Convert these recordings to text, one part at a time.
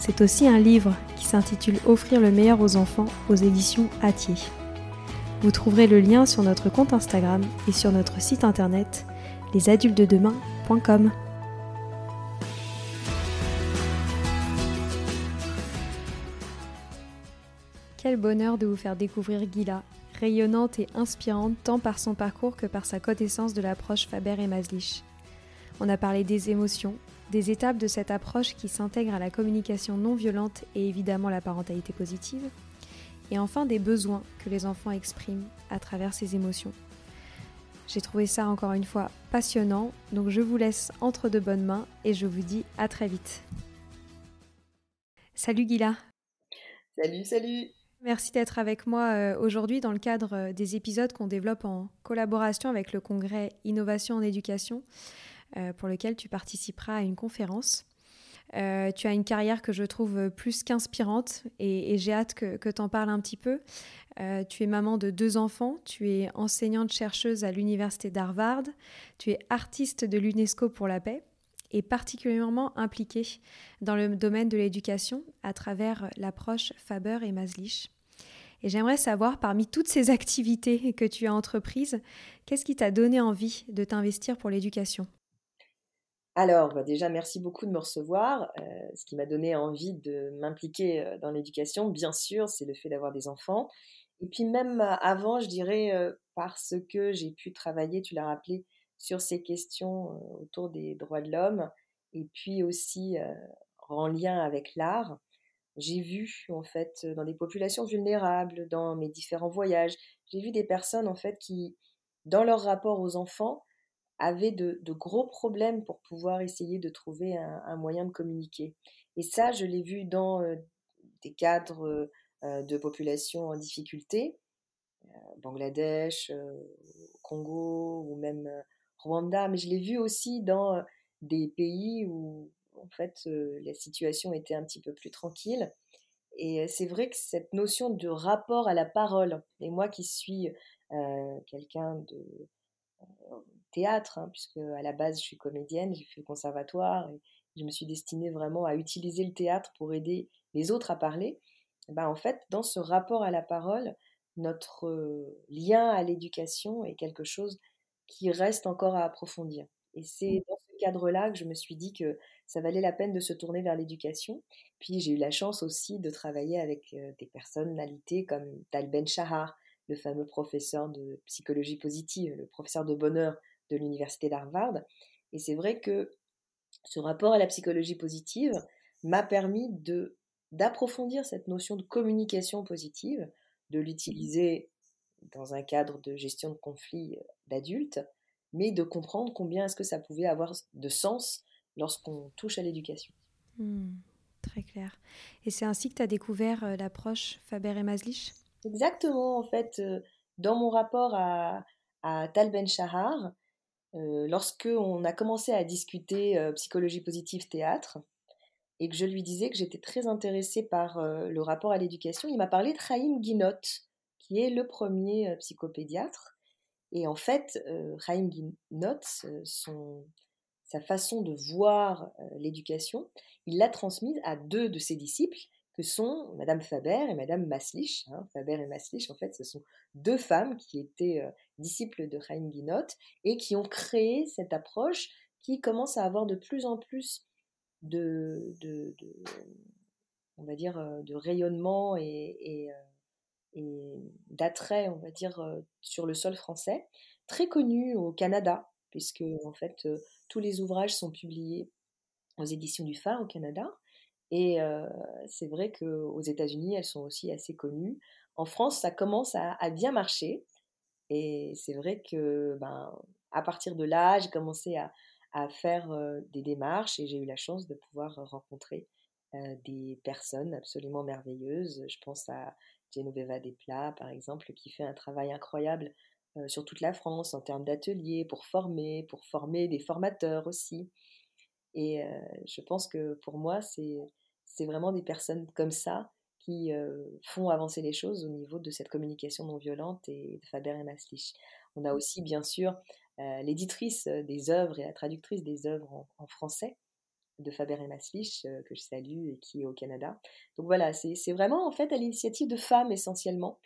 C'est aussi un livre qui s'intitule Offrir le meilleur aux enfants aux éditions Atier. Vous trouverez le lien sur notre compte Instagram et sur notre site internet lesadultedemain.com. Quel bonheur de vous faire découvrir Gila, rayonnante et inspirante tant par son parcours que par sa connaissance de l'approche Faber et Maslich. On a parlé des émotions, des étapes de cette approche qui s'intègre à la communication non violente et évidemment la parentalité positive, et enfin des besoins que les enfants expriment à travers ces émotions. J'ai trouvé ça encore une fois passionnant, donc je vous laisse entre de bonnes mains et je vous dis à très vite. Salut Gila Salut, salut Merci d'être avec moi euh, aujourd'hui dans le cadre euh, des épisodes qu'on développe en collaboration avec le congrès Innovation en éducation. Euh, pour lequel tu participeras à une conférence. Euh, tu as une carrière que je trouve plus qu'inspirante et, j'ai hâte que, tu en parles un petit peu. Euh, tu es maman de deux enfants, tu es enseignante chercheuse à l'université d'Harvard, tu es artiste de l'UNESCO pour la paix et particulièrement impliquée dans le domaine de l'éducation à travers l'approche Faber et Maslich. Et j'aimerais savoir, parmi toutes ces activités que tu as entreprises, qu'est-ce qui t'a donné envie de t'investir pour l'éducation? Alors, bah, déjà, merci beaucoup de me recevoir. Euh, ce qui m'a donné envie de m'impliquer euh, dans l'éducation, bien sûr, c'est le fait d'avoir des enfants. Et puis même euh, avant, je dirais, parce que j'ai pu travailler, tu l'as rappelé, sur ces questions autour des droits de l'homme, et puis aussi en lien avec l'art, j'ai vu, en fait, dans des populations vulnérables, dans mes différents voyages, j'ai vu des personnes, en fait, qui, dans leur rapport aux enfants, avaient de, gros problèmes pour pouvoir essayer de trouver un, moyen de communiquer. Et ça, je l'ai vu dans euh, des cadres euh, de populations en difficulté, euh, Bangladesh, Congo ou même Rwanda, mais je l'ai vu aussi dans des pays où en fait la situation était un petit peu plus tranquille. Et c'est vrai que cette notion de rapport à la parole, et moi qui suis quelqu'un de théâtre, hein, puisque à la base je suis comédienne, j'ai fait le conservatoire et je me suis destinée vraiment à utiliser le théâtre pour aider les autres à parler. ben, en fait, dans ce rapport à la parole, notre euh, lien à l'éducation est quelque chose qui reste encore à approfondir. Et c'est mmh. dans ce cadre-là que je me suis dit que ça valait la peine de se tourner vers l'éducation. Puis j'ai eu la chance aussi de travailler avec euh, des personnalités comme Tal Ben Shahar, le fameux professeur de psychologie positive, le professeur de bonheur de l'université d'Harvard. Et c'est vrai que ce rapport à la psychologie positive m'a permis de d'approfondir cette notion de communication positive, de l'utiliser dans un cadre de gestion de conflits euh, d'adultes, mais de comprendre combien est-ce que ça pouvait avoir de sens lorsqu'on touche à l'éducation. Mmh, très clair. Et c'est ainsi que tu as découvert euh, l'approche Faber et Maslich? Exactement, en fait, euh, dans mon rapport à, à Tal Ben Shahar, euh, lorsque on a commencé à discuter euh, psychologie positive théâtre et que je lui disais que j'étais très intéressée par euh, le rapport à l'éducation, il m'a parlé de Chaim Guinot, qui est le premier psychopédiatre. Et en fait, Chaim Guinot, son, sa façon de voir l'éducation, il l'a transmise à deux de ses disciples, que sont Madame Faber et Madame Maslich. Hein. Faber et Maslich, en fait, ce sont deux femmes qui étaient disciples de Chaim Guinot et qui ont créé cette approche qui commence à avoir de plus en plus de, on va dire, de rayonnement et, et d'attrait, on va dire, sur le sol français, très connu au Canada, puisque en fait tous les ouvrages sont publiés aux éditions du Phare au Canada. Et c'est vrai qu'aux États-Unis, elles sont aussi assez connues. En France, ça commence à, bien marcher. Et c'est vrai que, ben, à partir de là, j'ai commencé à, faire des démarches et j'ai eu la chance de pouvoir rencontrer des personnes absolument merveilleuses. Je pense à Genoveva Desplat, par exemple, qui fait un travail incroyable sur toute la France en termes d'ateliers pour former, pour former des formateurs aussi. Et je pense que pour moi, c'est vraiment des personnes comme ça qui font avancer les choses au niveau de cette communication non violente et de Faber et Maslich. On a aussi, bien sûr, l'éditrice des œuvres et la traductrice des œuvres en français, de Faber et Maslich, euh, que je salue et qui est au Canada. Donc voilà, c'est vraiment en fait à l'initiative de femmes essentiellement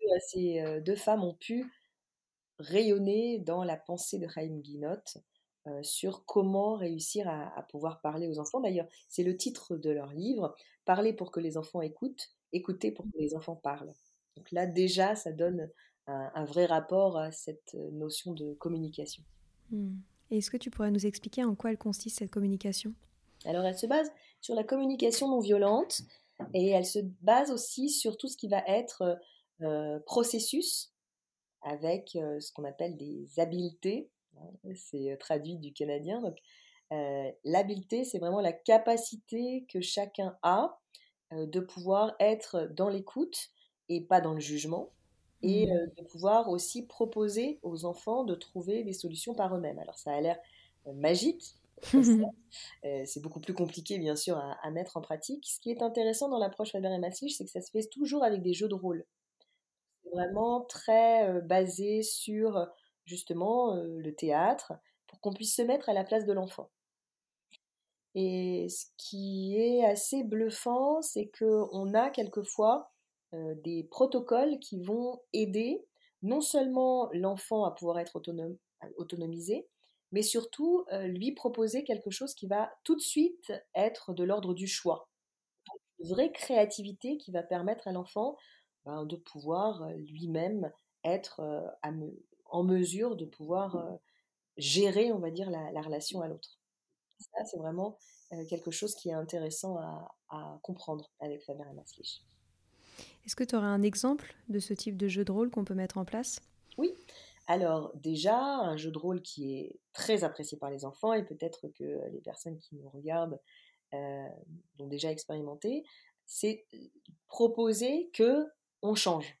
que euh, ces euh, deux femmes ont pu rayonner dans la pensée de Chaim Guinot sur comment réussir à, pouvoir parler aux enfants. D'ailleurs, c'est le titre de leur livre, Parler pour que les enfants écoutent, écouter pour que les enfants parlent. Donc là, déjà, ça donne un, vrai rapport à cette notion de communication. Hmm. Est-ce que tu pourrais nous expliquer en quoi elle consiste cette communication? Alors elle se base sur la communication non violente et elle se base aussi sur tout ce qui va être euh, processus avec euh, ce qu'on appelle des habiletés. C'est euh, traduit du canadien. Donc l'habileté, c'est vraiment la capacité que chacun a de pouvoir être dans l'écoute et pas dans le jugement et mmh. de pouvoir aussi proposer aux enfants de trouver des solutions par eux-mêmes. Alors ça a l'air magique, Euh, c'est beaucoup plus compliqué, bien sûr, à, mettre en pratique. Ce qui est intéressant dans l'approche Faber et Maslich, c'est que ça se fait toujours avec des jeux de rôle. C'est vraiment très euh, basé sur, justement, euh, le théâtre, pour qu'on puisse se mettre à la place de l'enfant. Et ce qui est assez bluffant, c'est qu'on a quelquefois des protocoles qui vont aider non seulement l'enfant à pouvoir être autonomisé, mais surtout euh, lui proposer quelque chose qui va tout de suite être de l'ordre du choix. Une vraie créativité qui va permettre à l'enfant ben, de pouvoir euh, lui-même être euh, en mesure de pouvoir gérer, on va dire, la, relation à l'autre. Ça, c'est vraiment quelque chose qui est intéressant à, à comprendre avec Faber et Maslich. Est-ce que tu aurais un exemple de ce type de jeu de rôle qu'on peut mettre en place? Oui, alors déjà, un jeu de rôle qui est très apprécié par les enfants et peut-être que les personnes qui nous regardent euh, l'ont déjà expérimenté, c'est proposer que on change.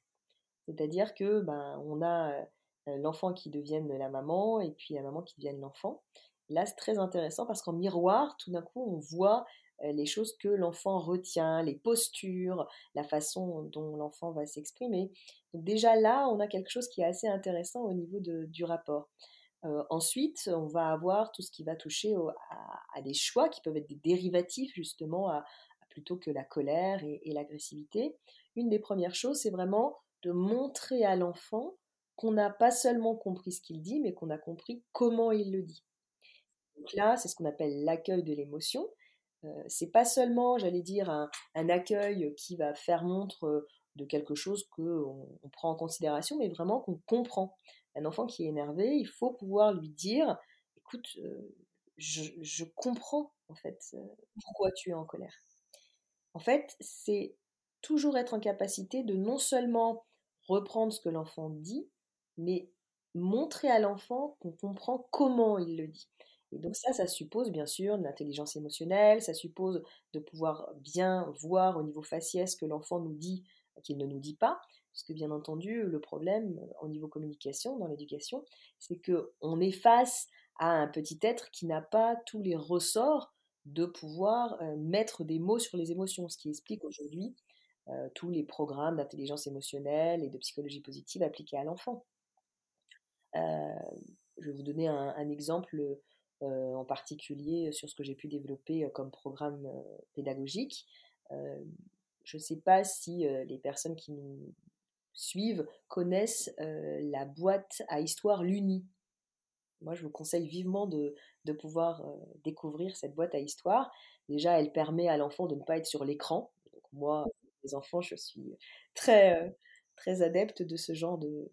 C'est-à-dire que ben on a euh, l'enfant qui devienne la maman et puis la maman qui devienne l'enfant. Là, c'est très intéressant parce qu'en miroir, tout d'un coup, on voit euh, les choses que l'enfant retient, les postures, la façon dont l'enfant va s'exprimer. Donc déjà là, on a quelque chose qui est assez intéressant au niveau du rapport. Euh, ensuite, on va avoir tout ce qui va toucher à, des choix qui peuvent être des dérivatifs justement à, plutôt que la colère et l'agressivité. Une des premières choses, c'est vraiment de montrer à l'enfant qu'on n'a pas seulement compris ce qu'il dit, mais qu'on a compris comment il le dit. Là, c'est ce qu'on appelle l'accueil de l'émotion. Euh, c'est pas seulement, j'allais dire, un, accueil qui va faire montre euh, de quelque chose qu'on on prend en considération, mais vraiment qu'on comprend. Un enfant qui est énervé, il faut pouvoir lui dire, écoute, euh, je, comprends en fait pourquoi tu es en colère. En fait, c'est toujours être en capacité de non seulement reprendre ce que l'enfant dit, mais montrer à l'enfant qu'on comprend comment il le dit. Et donc ça, ça suppose bien sûr une intelligence émotionnelle, ça suppose de pouvoir bien voir au niveau faciès ce que l'enfant nous dit qu'il ne nous dit pas, parce que bien entendu, le problème au niveau communication, dans l'éducation, c'est qu'on est face à un petit être qui n'a pas tous les ressorts de pouvoir euh, mettre des mots sur les émotions, ce qui explique aujourd'hui tous les programmes d'intelligence émotionnelle et de psychologie positive appliqués à l'enfant. Je vais vous donner un, exemple en particulier sur ce que j'ai pu développer comme programme pédagogique. je ne sais pas si les personnes qui nous suivent connaissent la boîte à histoire Luni. Moi, je vous conseille vivement de, pouvoir découvrir cette boîte à histoire. Déjà, elle permet à l'enfant de ne pas être sur l'écran. moi, les enfants, je suis très, très adepte de ce genre de,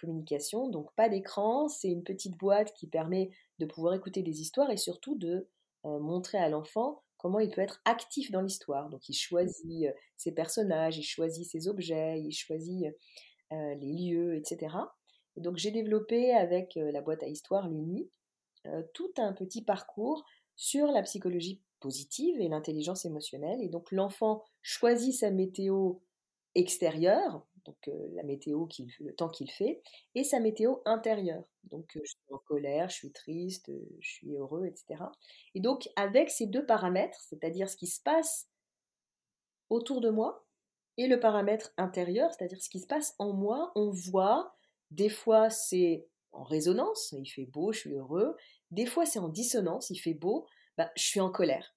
communication. Donc, pas d'écran, c'est une petite boîte qui permet de pouvoir écouter des histoires et surtout de montrer à l'enfant comment il peut être actif dans l'histoire. Donc il choisit ses personnages, il choisit ses objets, il choisit les lieux, etc. Et donc j'ai développé avec la boîte à histoire l'UNI tout un petit parcours sur la psychologie positive et l'intelligence émotionnelle. Et donc l'enfant choisit sa météo extérieure, donc la météo, le temps qu'il fait, et sa météo intérieure. Donc je suis en colère, je suis triste, je suis heureux, etc. Et donc avec ces deux paramètres, c'est-à-dire ce qui se passe autour de moi, et le paramètre intérieur, c'est-à-dire ce qui se passe en moi, on voit, des fois c'est en résonance, il fait beau, je suis heureux, des fois c'est en dissonance, il fait beau, bah, je suis en colère.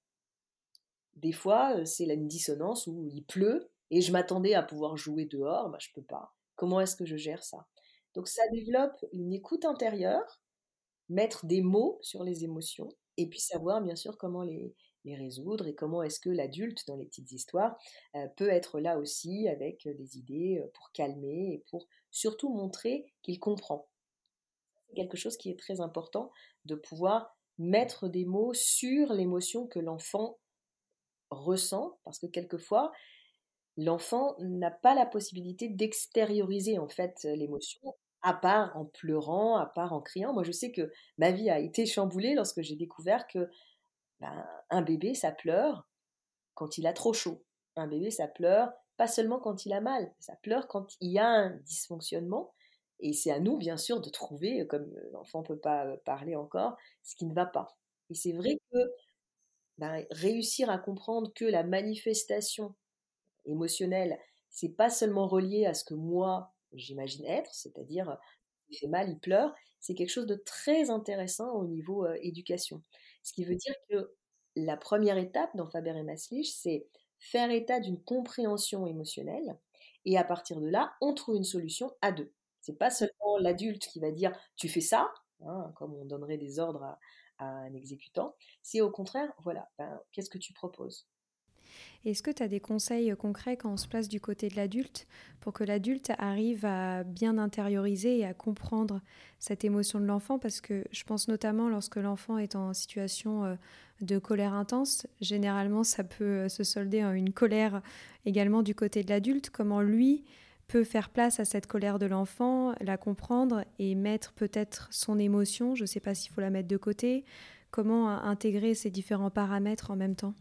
Des fois, c'est une dissonance où il pleut, et je m'attendais à pouvoir jouer dehors, bah, je peux pas. Comment est-ce que je gère ça? Donc ça développe une écoute intérieure, mettre des mots sur les émotions, et puis savoir bien sûr comment les, résoudre et comment est-ce que l'adulte dans les petites histoires euh, peut être là aussi avec des idées euh, pour calmer et pour surtout montrer qu'il comprend. C'est quelque chose qui est très important de pouvoir mettre des mots sur l'émotion que l'enfant ressent parce que quelquefois l'enfant n'a pas la possibilité d'extérioriser en fait l'émotion, à part en pleurant, à part en criant. Moi, je sais que ma vie a été chamboulée lorsque j'ai découvert que ben, un bébé, ça pleure quand il a trop chaud. Un bébé, ça pleure pas seulement quand il a mal, ça pleure quand il y a un dysfonctionnement. Et c'est à nous, bien sûr, de trouver, comme l'enfant ne peut pas parler encore, ce qui ne va pas. Et c'est vrai que ben, réussir à comprendre que la manifestation émotionnel, c'est pas seulement relié à ce que moi j'imagine être, c'est-à-dire il fait mal, il pleure, c'est quelque chose de très intéressant au niveau euh, éducation. Ce qui veut dire que la première étape dans Faber et Maslich, c'est faire état d'une compréhension émotionnelle et à partir de là, on trouve une solution à deux. C'est pas seulement l'adulte qui va dire tu fais ça, hein, comme on donnerait des ordres à, un exécutant, c'est au contraire, voilà, ben, qu'est-ce que tu proposes? Est-ce que tu as des conseils euh, concrets quand on se place du côté de l'adulte pour que l'adulte arrive à bien intérioriser et à comprendre cette émotion de l'enfant? Parce que je pense notamment lorsque l'enfant est en situation euh, de colère intense, généralement ça peut euh, se solder en une colère également du côté de l'adulte. Comment lui peut faire place à cette colère de l'enfant, la comprendre et mettre peut-être son émotion, je ne sais pas s'il faut la mettre de côté, comment intégrer ces différents paramètres en même temps?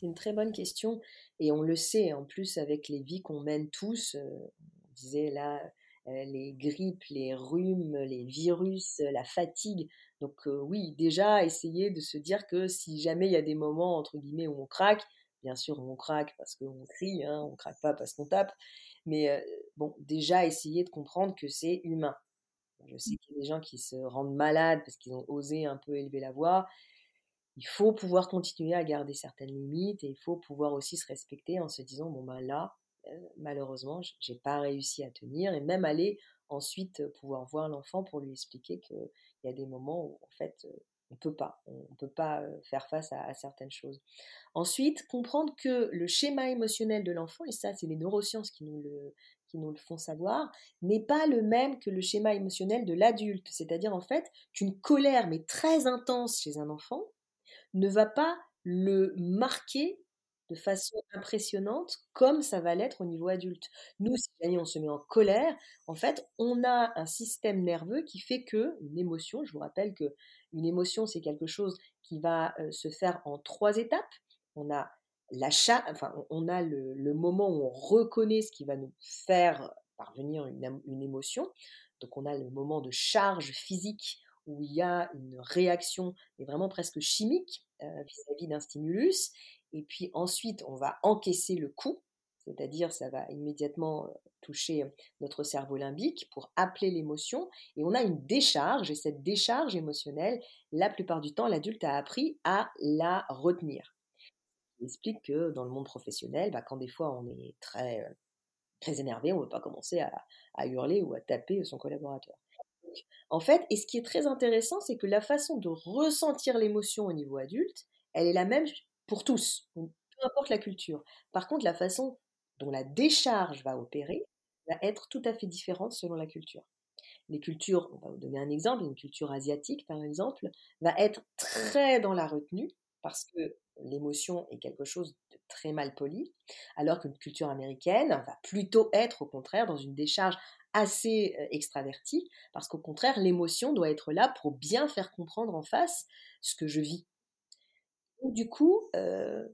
C'est une très bonne question et on le sait en plus avec les vies qu'on mène tous. Euh, on disait là euh, les grippes, les rhumes, les virus, la fatigue. Donc euh, oui, déjà essayer de se dire que si jamais il y a des moments entre guillemets où on craque, bien sûr on craque parce qu'on crie, hein, on craque pas parce qu'on tape, mais bon déjà essayer de comprendre que c'est humain. Je sais qu'il y a des gens qui se rendent malades parce qu'ils ont osé un peu élever la voix il faut pouvoir continuer à garder certaines limites et il faut pouvoir aussi se respecter en se disant bon ben là euh, malheureusement j'ai pas réussi à tenir et même aller ensuite pouvoir voir l'enfant pour lui expliquer qu'il y a des moments où en fait on peut pas on peut pas euh, faire face à, certaines choses ensuite comprendre que le schéma émotionnel de l'enfant et ça c'est les neurosciences qui nous le qui nous le font savoir, n'est pas le même que le schéma émotionnel de l'adulte. C'est-à-dire en fait qu'une colère mais très intense chez un enfant ne va pas le marquer de façon impressionnante comme ça va l'être au niveau adulte. Nous, si on se met en colère, en fait, on a un système nerveux qui fait que une émotion, je vous rappelle que une émotion, c'est quelque chose qui va euh, se faire en trois étapes. On a l'achat, enfin, on a le, moment où on reconnaît ce qui va nous faire parvenir une, une émotion. Donc, on a le moment de charge physique où il y a une réaction, mais vraiment presque chimique euh, vis-à-vis d'un stimulus. Et puis ensuite, on va encaisser le coup. c'est-à-dire ça va immédiatement toucher notre cerveau limbique pour appeler l'émotion, et on a une décharge, et cette décharge émotionnelle, la plupart du temps, l'adulte a appris à la retenir. Il explique que dans le monde professionnel, bah, quand des fois on est très, énervé, on ne veut pas commencer à, hurler ou à taper son collaborateur. En fait, et ce qui est très intéressant, c'est que la façon de ressentir l'émotion au niveau adulte, elle est la même pour tous, peu importe la culture. Par contre, la façon dont la décharge va opérer va être tout à fait différente selon la culture. Les cultures, on va vous donner un exemple, une culture asiatique par exemple, va être très dans la retenue parce que l'émotion est quelque chose de très mal poli, alors qu'une culture américaine va plutôt être au contraire dans une décharge assez extravertie, parce qu'au contraire, l'émotion doit être là pour bien faire comprendre en face ce que je vis. Du coup, euh,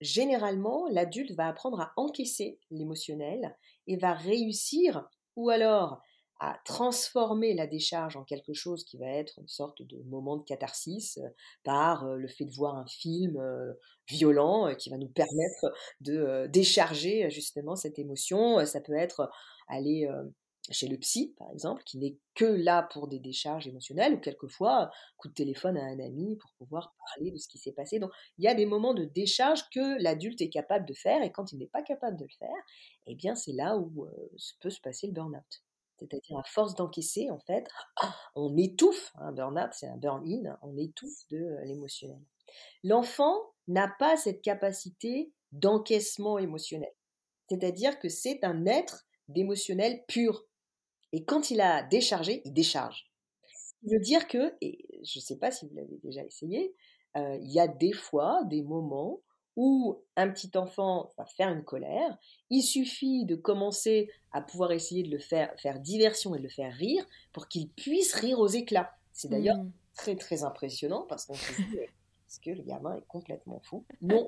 généralement, l'adulte va apprendre à encaisser l'émotionnel et va réussir, ou alors à transformer la décharge en quelque chose qui va être une sorte de moment de catharsis euh, par euh, le fait de voir un film euh, violent qui va nous permettre de décharger justement cette émotion. Ça peut être aller chez le psy, par exemple, qui n'est que là pour des décharges émotionnelles, ou quelquefois, coup de téléphone à un ami pour pouvoir parler de ce qui s'est passé. Donc, il y a des moments de décharge que l'adulte est capable de faire, et quand il n'est pas capable de le faire, eh bien, c'est là où peut se passer le burn-out. C'est-à-dire, à force d'encaisser, en fait, on étouffe, un burn-out, c'est un burn-in, on étouffe de l'émotionnel. L'enfant n'a pas cette capacité d'encaissement émotionnel. C'est-à-dire que c'est un être d'émotionnel pur. Et quand il a déchargé, il décharge. Ce qui veut dire que, et je ne sais pas si vous l'avez déjà essayé, euh, il y a des fois, des moments où un petit enfant va faire une colère, il suffit de commencer à pouvoir essayer de le faire, faire diversion et de le faire rire pour qu'il puisse rire aux éclats. C'est d'ailleurs mmh. très très impressionnant parce qu'on se dit est-ce que le gamin est complètement fou? Non,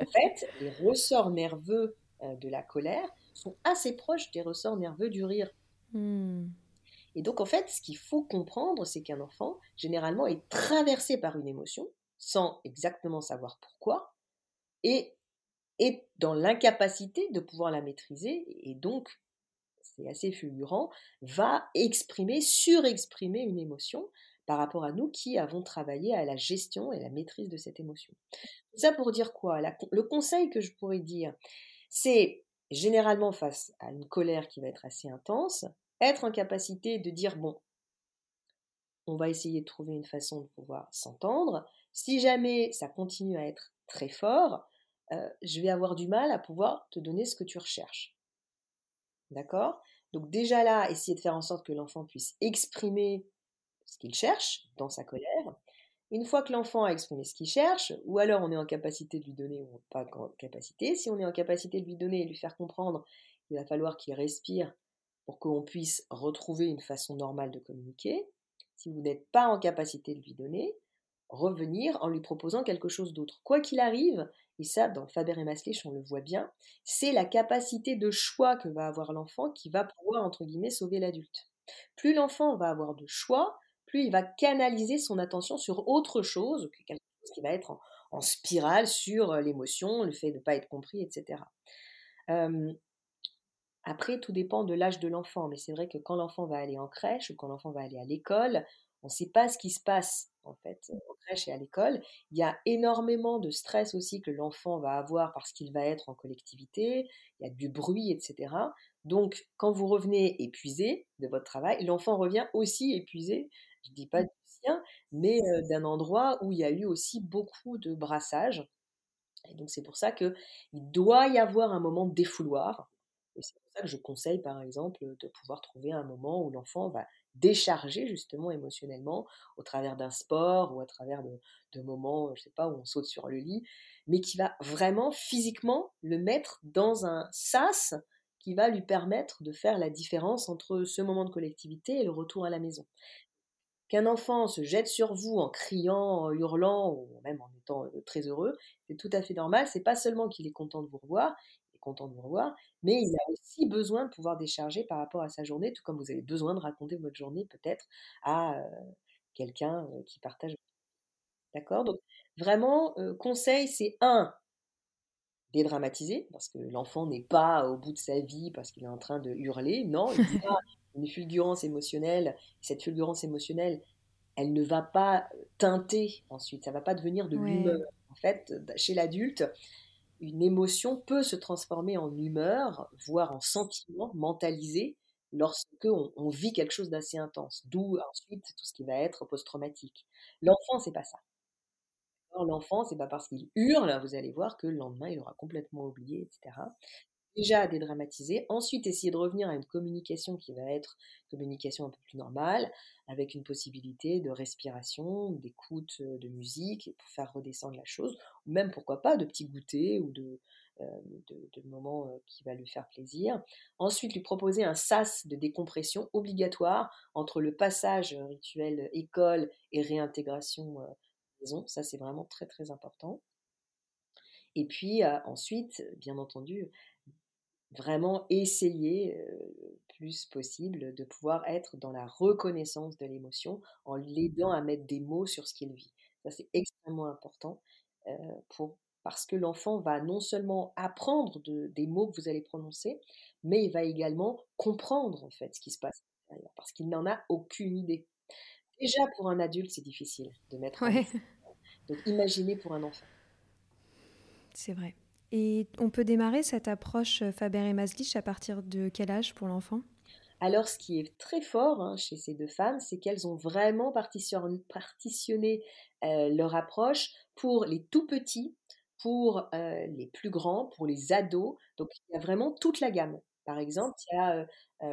en fait, les ressorts nerveux euh, de la colère sont assez proches des ressorts nerveux du rire. Hmm. Et donc, en fait, ce qu'il faut comprendre, c'est qu'un enfant, généralement, est traversé par une émotion, sans exactement savoir pourquoi, et est dans l'incapacité de pouvoir la maîtriser, et donc, c'est assez fulgurant, va exprimer, surexprimer une émotion par rapport à nous qui avons travaillé à la gestion et la maîtrise de cette émotion. Tout ça pour dire quoi? Le conseil que je pourrais dire, c'est généralement face à une colère qui va être assez intense, être en capacité de dire bon, on va essayer de trouver une façon de pouvoir s'entendre. Si jamais ça continue à être très fort, euh, je vais avoir du mal à pouvoir te donner ce que tu recherches. D'accord? Donc déjà là, essayer de faire en sorte que l'enfant puisse exprimer ce qu'il cherche dans sa colère. Une fois que l'enfant a exprimé ce qu'il cherche, ou alors on est en capacité de lui donner ou pas en capacité, si on est en capacité de lui donner et lui faire comprendre, il va falloir qu'il respire pour qu'on puisse retrouver une façon normale de communiquer. Si vous n'êtes pas en capacité de lui donner, revenir en lui proposant quelque chose d'autre. Quoi qu'il arrive, et ça dans Faber et Maslich on le voit bien, c'est la capacité de choix que va avoir l'enfant qui va pouvoir entre guillemets sauver l'adulte. Plus l'enfant va avoir de choix, plus il va canaliser son attention sur autre chose que quelque chose qui va être en, spirale sur l'émotion, le fait de ne pas être compris, etc. après, tout dépend de l'âge de l'enfant, mais c'est vrai que quand l'enfant va aller en crèche ou quand l'enfant va aller à l'école, on ne sait pas ce qui se passe en fait en crèche et à l'école. Il y a énormément de stress aussi que l'enfant va avoir parce qu'il va être en collectivité, il y a du bruit, etc. Donc, quand vous revenez épuisé de votre travail, l'enfant revient aussi épuisé je dis pas du sien, mais d'un endroit où il y a eu aussi beaucoup de brassage. Et donc c'est pour ça qu'il doit y avoir un moment de défouloir. Et c'est pour ça que je conseille par exemple de pouvoir trouver un moment où l'enfant va décharger justement émotionnellement au travers d'un sport ou à travers de, moments, je sais pas, où on saute sur le lit, mais qui va vraiment physiquement le mettre dans un sas qui va lui permettre de faire la différence entre ce moment de collectivité et le retour à la maison. Qu'un enfant se jette sur vous en criant, en hurlant, ou même en étant très heureux, c'est tout à fait normal. C'est pas seulement qu'il est content de vous revoir, content de vous revoir, mais il a aussi besoin de pouvoir décharger par rapport à sa journée, tout comme vous avez besoin de raconter votre journée peut-être à quelqu'un qui partage. D'accord? Donc vraiment, conseil, c'est un, dédramatiser, parce que l'enfant n'est pas au bout de sa vie parce qu'il est en train de hurler. Non, il y a une fulgurance émotionnelle. Cette fulgurance émotionnelle, elle ne va pas teinter ensuite, ça va pas devenir de l'humeur. En fait, chez l'adulte, une émotion peut se transformer en humeur, voire en sentiment mentalisé, lorsque on, vit quelque chose d'assez intense. D'où ensuite tout ce qui va être post-traumatique. L'enfant, c'est pas ça. L'enfant, c'est pas parce qu'il hurle, vous allez voir que le lendemain, il aura complètement oublié, etc. Déjà dédramatiser, ensuite essayer de revenir à une communication qui va être communication un peu plus normale, avec une possibilité de respiration, d'écoute de musique pour faire redescendre la chose, ou même pourquoi pas de petits goûters ou de, de, moments qui va lui faire plaisir. Ensuite, lui proposer un sas de décompression obligatoire entre le passage rituel école et réintégration maison. Ça, c'est vraiment très très important. Et puis ensuite, bien entendu, vraiment essayer le plus possible de pouvoir être dans la reconnaissance de l'émotion en l'aidant à mettre des mots sur ce qu'il vit. Ça, c'est extrêmement important pour parce que l'enfant va non seulement apprendre des mots que vous allez prononcer, mais il va également comprendre en fait ce qui se passe parce qu'il n'en a aucune idée. Déjà pour un adulte, c'est difficile de mettre. Ouais. Donc imaginez pour un enfant. C'est vrai. Et on peut démarrer cette approche euh, Faber et Maslich à partir de quel âge pour l'enfant? Alors, ce qui est très fort hein, chez ces deux femmes, c'est qu'elles ont vraiment partitionné euh, leur approche pour les tout petits, pour euh, les plus grands, pour les ados. Donc, il y a vraiment toute la gamme. Par exemple, il y a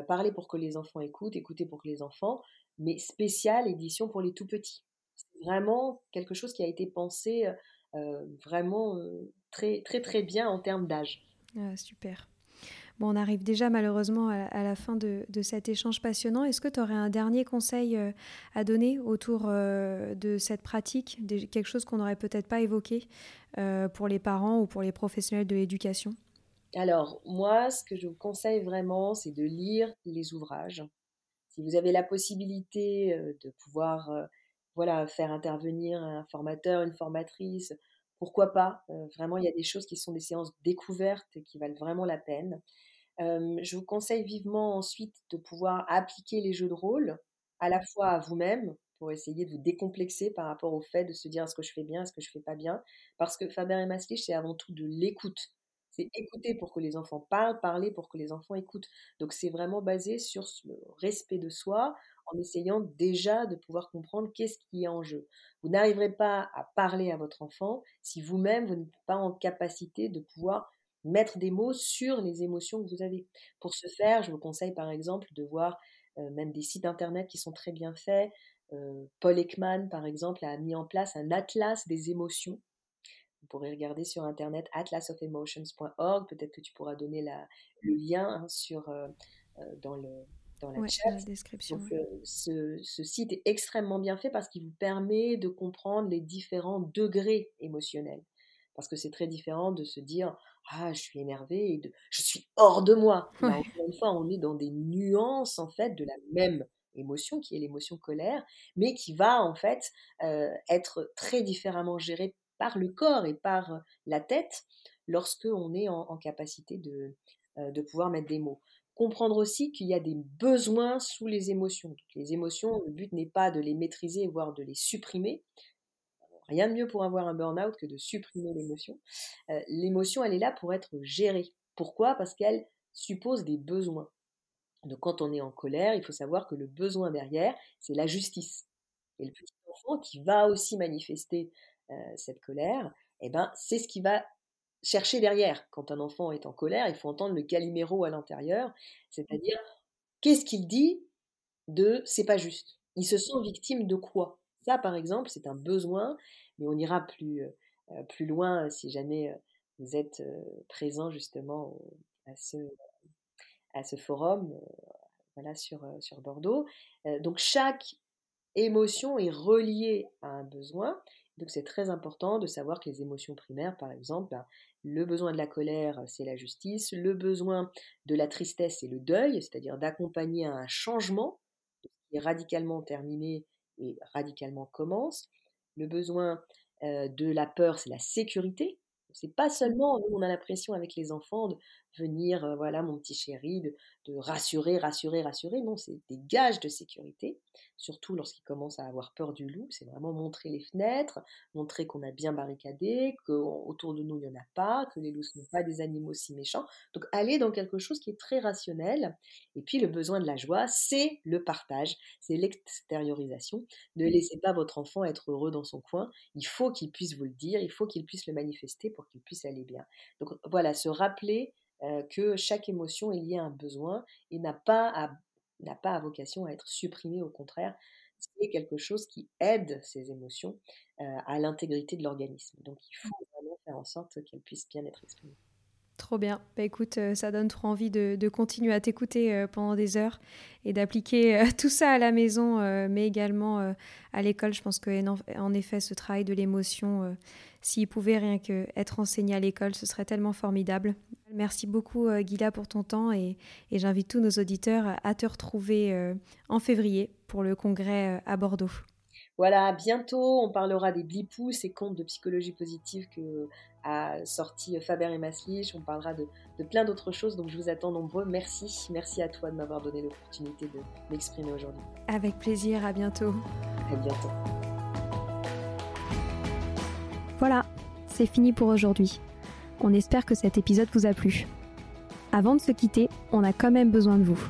Parler pour que les enfants écoutent, Écouter pour que les enfants, mais spéciale édition pour les tout petits. C'est vraiment quelque chose qui a été pensé vraiment très, très, très bien en termes d'âge. Ah, super. Bon, on arrive déjà malheureusement à, la fin de, cet échange passionnant. Est-ce que tu aurais un dernier conseil euh, à donner autour euh, de cette pratique, quelque chose qu'on n'aurait peut-être pas évoqué euh, pour les parents ou pour les professionnels de l'éducation? Alors, moi, ce que je vous conseille vraiment, c'est de lire les ouvrages. Si vous avez la possibilité de pouvoir voilà, faire intervenir un formateur, une formatrice, pourquoi pas Vraiment, il y a des choses qui sont des séances découvertes et qui valent vraiment la peine. je vous conseille vivement ensuite de pouvoir appliquer les jeux de rôle à la fois à vous-même pour essayer de vous décomplexer par rapport au fait de se dire est-ce que je fais bien, est-ce que je fais pas bien? Parce que Faber et Maslich, c'est avant tout de l'écoute. C'est écouter pour que les enfants parlent, parler pour que les enfants écoutent. Donc c'est vraiment basé sur le respect de soi, en essayant déjà de pouvoir comprendre qu'est-ce qui est en jeu. Vous n'arriverez pas à parler à votre enfant si vous-même, vous n'êtes pas en capacité de pouvoir mettre des mots sur les émotions que vous avez. Pour ce faire, je vous conseille par exemple de voir euh, même des sites internet qui sont très bien faits. Euh, Paul Ekman, par exemple, a mis en place un atlas des émotions. Vous pourrez regarder sur internet atlasofemotions.org. Peut-être que tu pourras donner le lien hein, euh, dans le, dans la, description. Euh, ce, site est extrêmement bien fait parce qu'il vous permet de comprendre les différents degrés émotionnels. Parce que c'est très différent de se dire ah je suis énervé et de je suis hors de moi. encore une fois, on est dans des nuances en fait de la même émotion qui est l'émotion colère, mais qui va en fait euh, être très différemment gérée par le corps et par la tête lorsque on est en, capacité de, euh, de pouvoir mettre des mots comprendre aussi qu'il y a des besoins sous les émotions. Les émotions, le but n'est pas de les maîtriser, voire de les supprimer. Rien de mieux pour avoir un burn-out que de supprimer l'émotion. Euh, l'émotion, elle est là pour être gérée. Pourquoi? Parce qu'elle suppose des besoins. Donc quand on est en colère, il faut savoir que le besoin derrière, c'est la justice. Et le petit enfant qui va aussi manifester euh, cette colère, eh ben, c'est ce qui va chercher derrière. Quand un enfant est en colère, il faut entendre le caliméro à l'intérieur, c'est-à-dire qu'est-ce qu'il dit de c'est pas juste. Il se sent victime de quoi? Ça, par exemple, c'est un besoin, mais on ira plus, euh, plus loin si jamais euh, vous êtes euh, présent justement à ce, à ce forum voilà, sur, sur Bordeaux. donc chaque émotion est reliée à un besoin. Donc c'est très important de savoir que les émotions primaires, par exemple, ben, le besoin de la colère, c'est la justice. Le besoin de la tristesse, c'est le deuil, c'est-à-dire d'accompagner un changement qui est radicalement terminé et radicalement commence. Le besoin euh, de la peur, c'est la sécurité. C'est pas seulement, nous, on a l'impression avec les enfants de venir, euh, voilà, mon petit chéri, de, de rassurer, rassurer, rassurer. Non, c'est des gages de sécurité, surtout lorsqu'ils commencent à avoir peur du loup. C'est vraiment montrer les fenêtres, montrer qu'on a bien barricadé, qu'autour de nous, il n'y en a pas, que les loups ne sont pas des animaux si méchants. Donc, aller dans quelque chose qui est très rationnel. Et puis, le besoin de la joie, c'est le partage, c'est l'extériorisation. Ne laissez pas votre enfant être heureux dans son coin. Il faut qu'il puisse vous le dire, il faut qu'il puisse le manifester pour qu'il puisse aller bien. Donc voilà, se rappeler euh, que chaque émotion est liée à un besoin et n'a pas n'a pas à vocation à être supprimée, au contraire, c'est quelque chose qui aide ces émotions euh, à l'intégrité de l'organisme. Donc il faut vraiment faire en sorte qu'elles puissent bien être exprimées. Trop bien. Bah, écoute, euh, ça donne trop envie de, continuer à t'écouter euh, pendant des heures et d'appliquer euh, tout ça à la maison, mais également à l'école. Je pense que en effet, ce travail de l'émotion, s'il pouvait rien que être enseigné à l'école, ce serait tellement formidable. Merci beaucoup, Guilla, pour ton temps et, et j'invite tous nos auditeurs à te retrouver en février pour le congrès à Bordeaux. Voilà, bientôt, on parlera des blipous, ces comptes de psychologie positive que a sorti Faber et Maslich. On parlera de, plein d'autres choses, donc je vous attends nombreux. Merci, merci à toi de m'avoir donné l'opportunité de m'exprimer aujourd'hui. Avec plaisir, à bientôt. À bientôt. Voilà, c'est fini pour aujourd'hui. On espère que cet épisode vous a plu. Avant de se quitter, on a quand même besoin de vous.